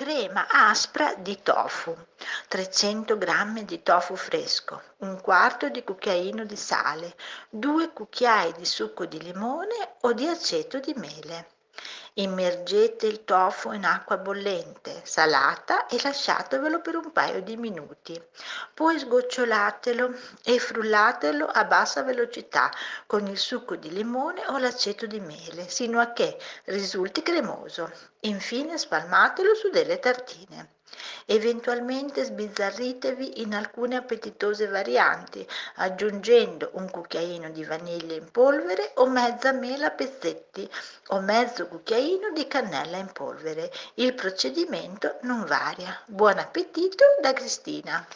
Crema aspra di tofu, 300 g di tofu fresco, un quarto di cucchiaino di sale, due cucchiai di succo di limone o di aceto di mele. Immergete il tofu in acqua bollente, salata e lasciatevelo per un paio di minuti. Poi sgocciolatelo e frullatelo a bassa velocità con il succo di limone o l'aceto di mele, sino a che risulti cremoso. Infine spalmatelo su delle tartine. Eventualmente sbizzarritevi in alcune appetitose varianti, aggiungendo un cucchiaino di vaniglia in polvere o mezza mela a pezzetti o mezzo cucchiaino di cannella in polvere. Il procedimento non varia. Buon appetito da Cristina!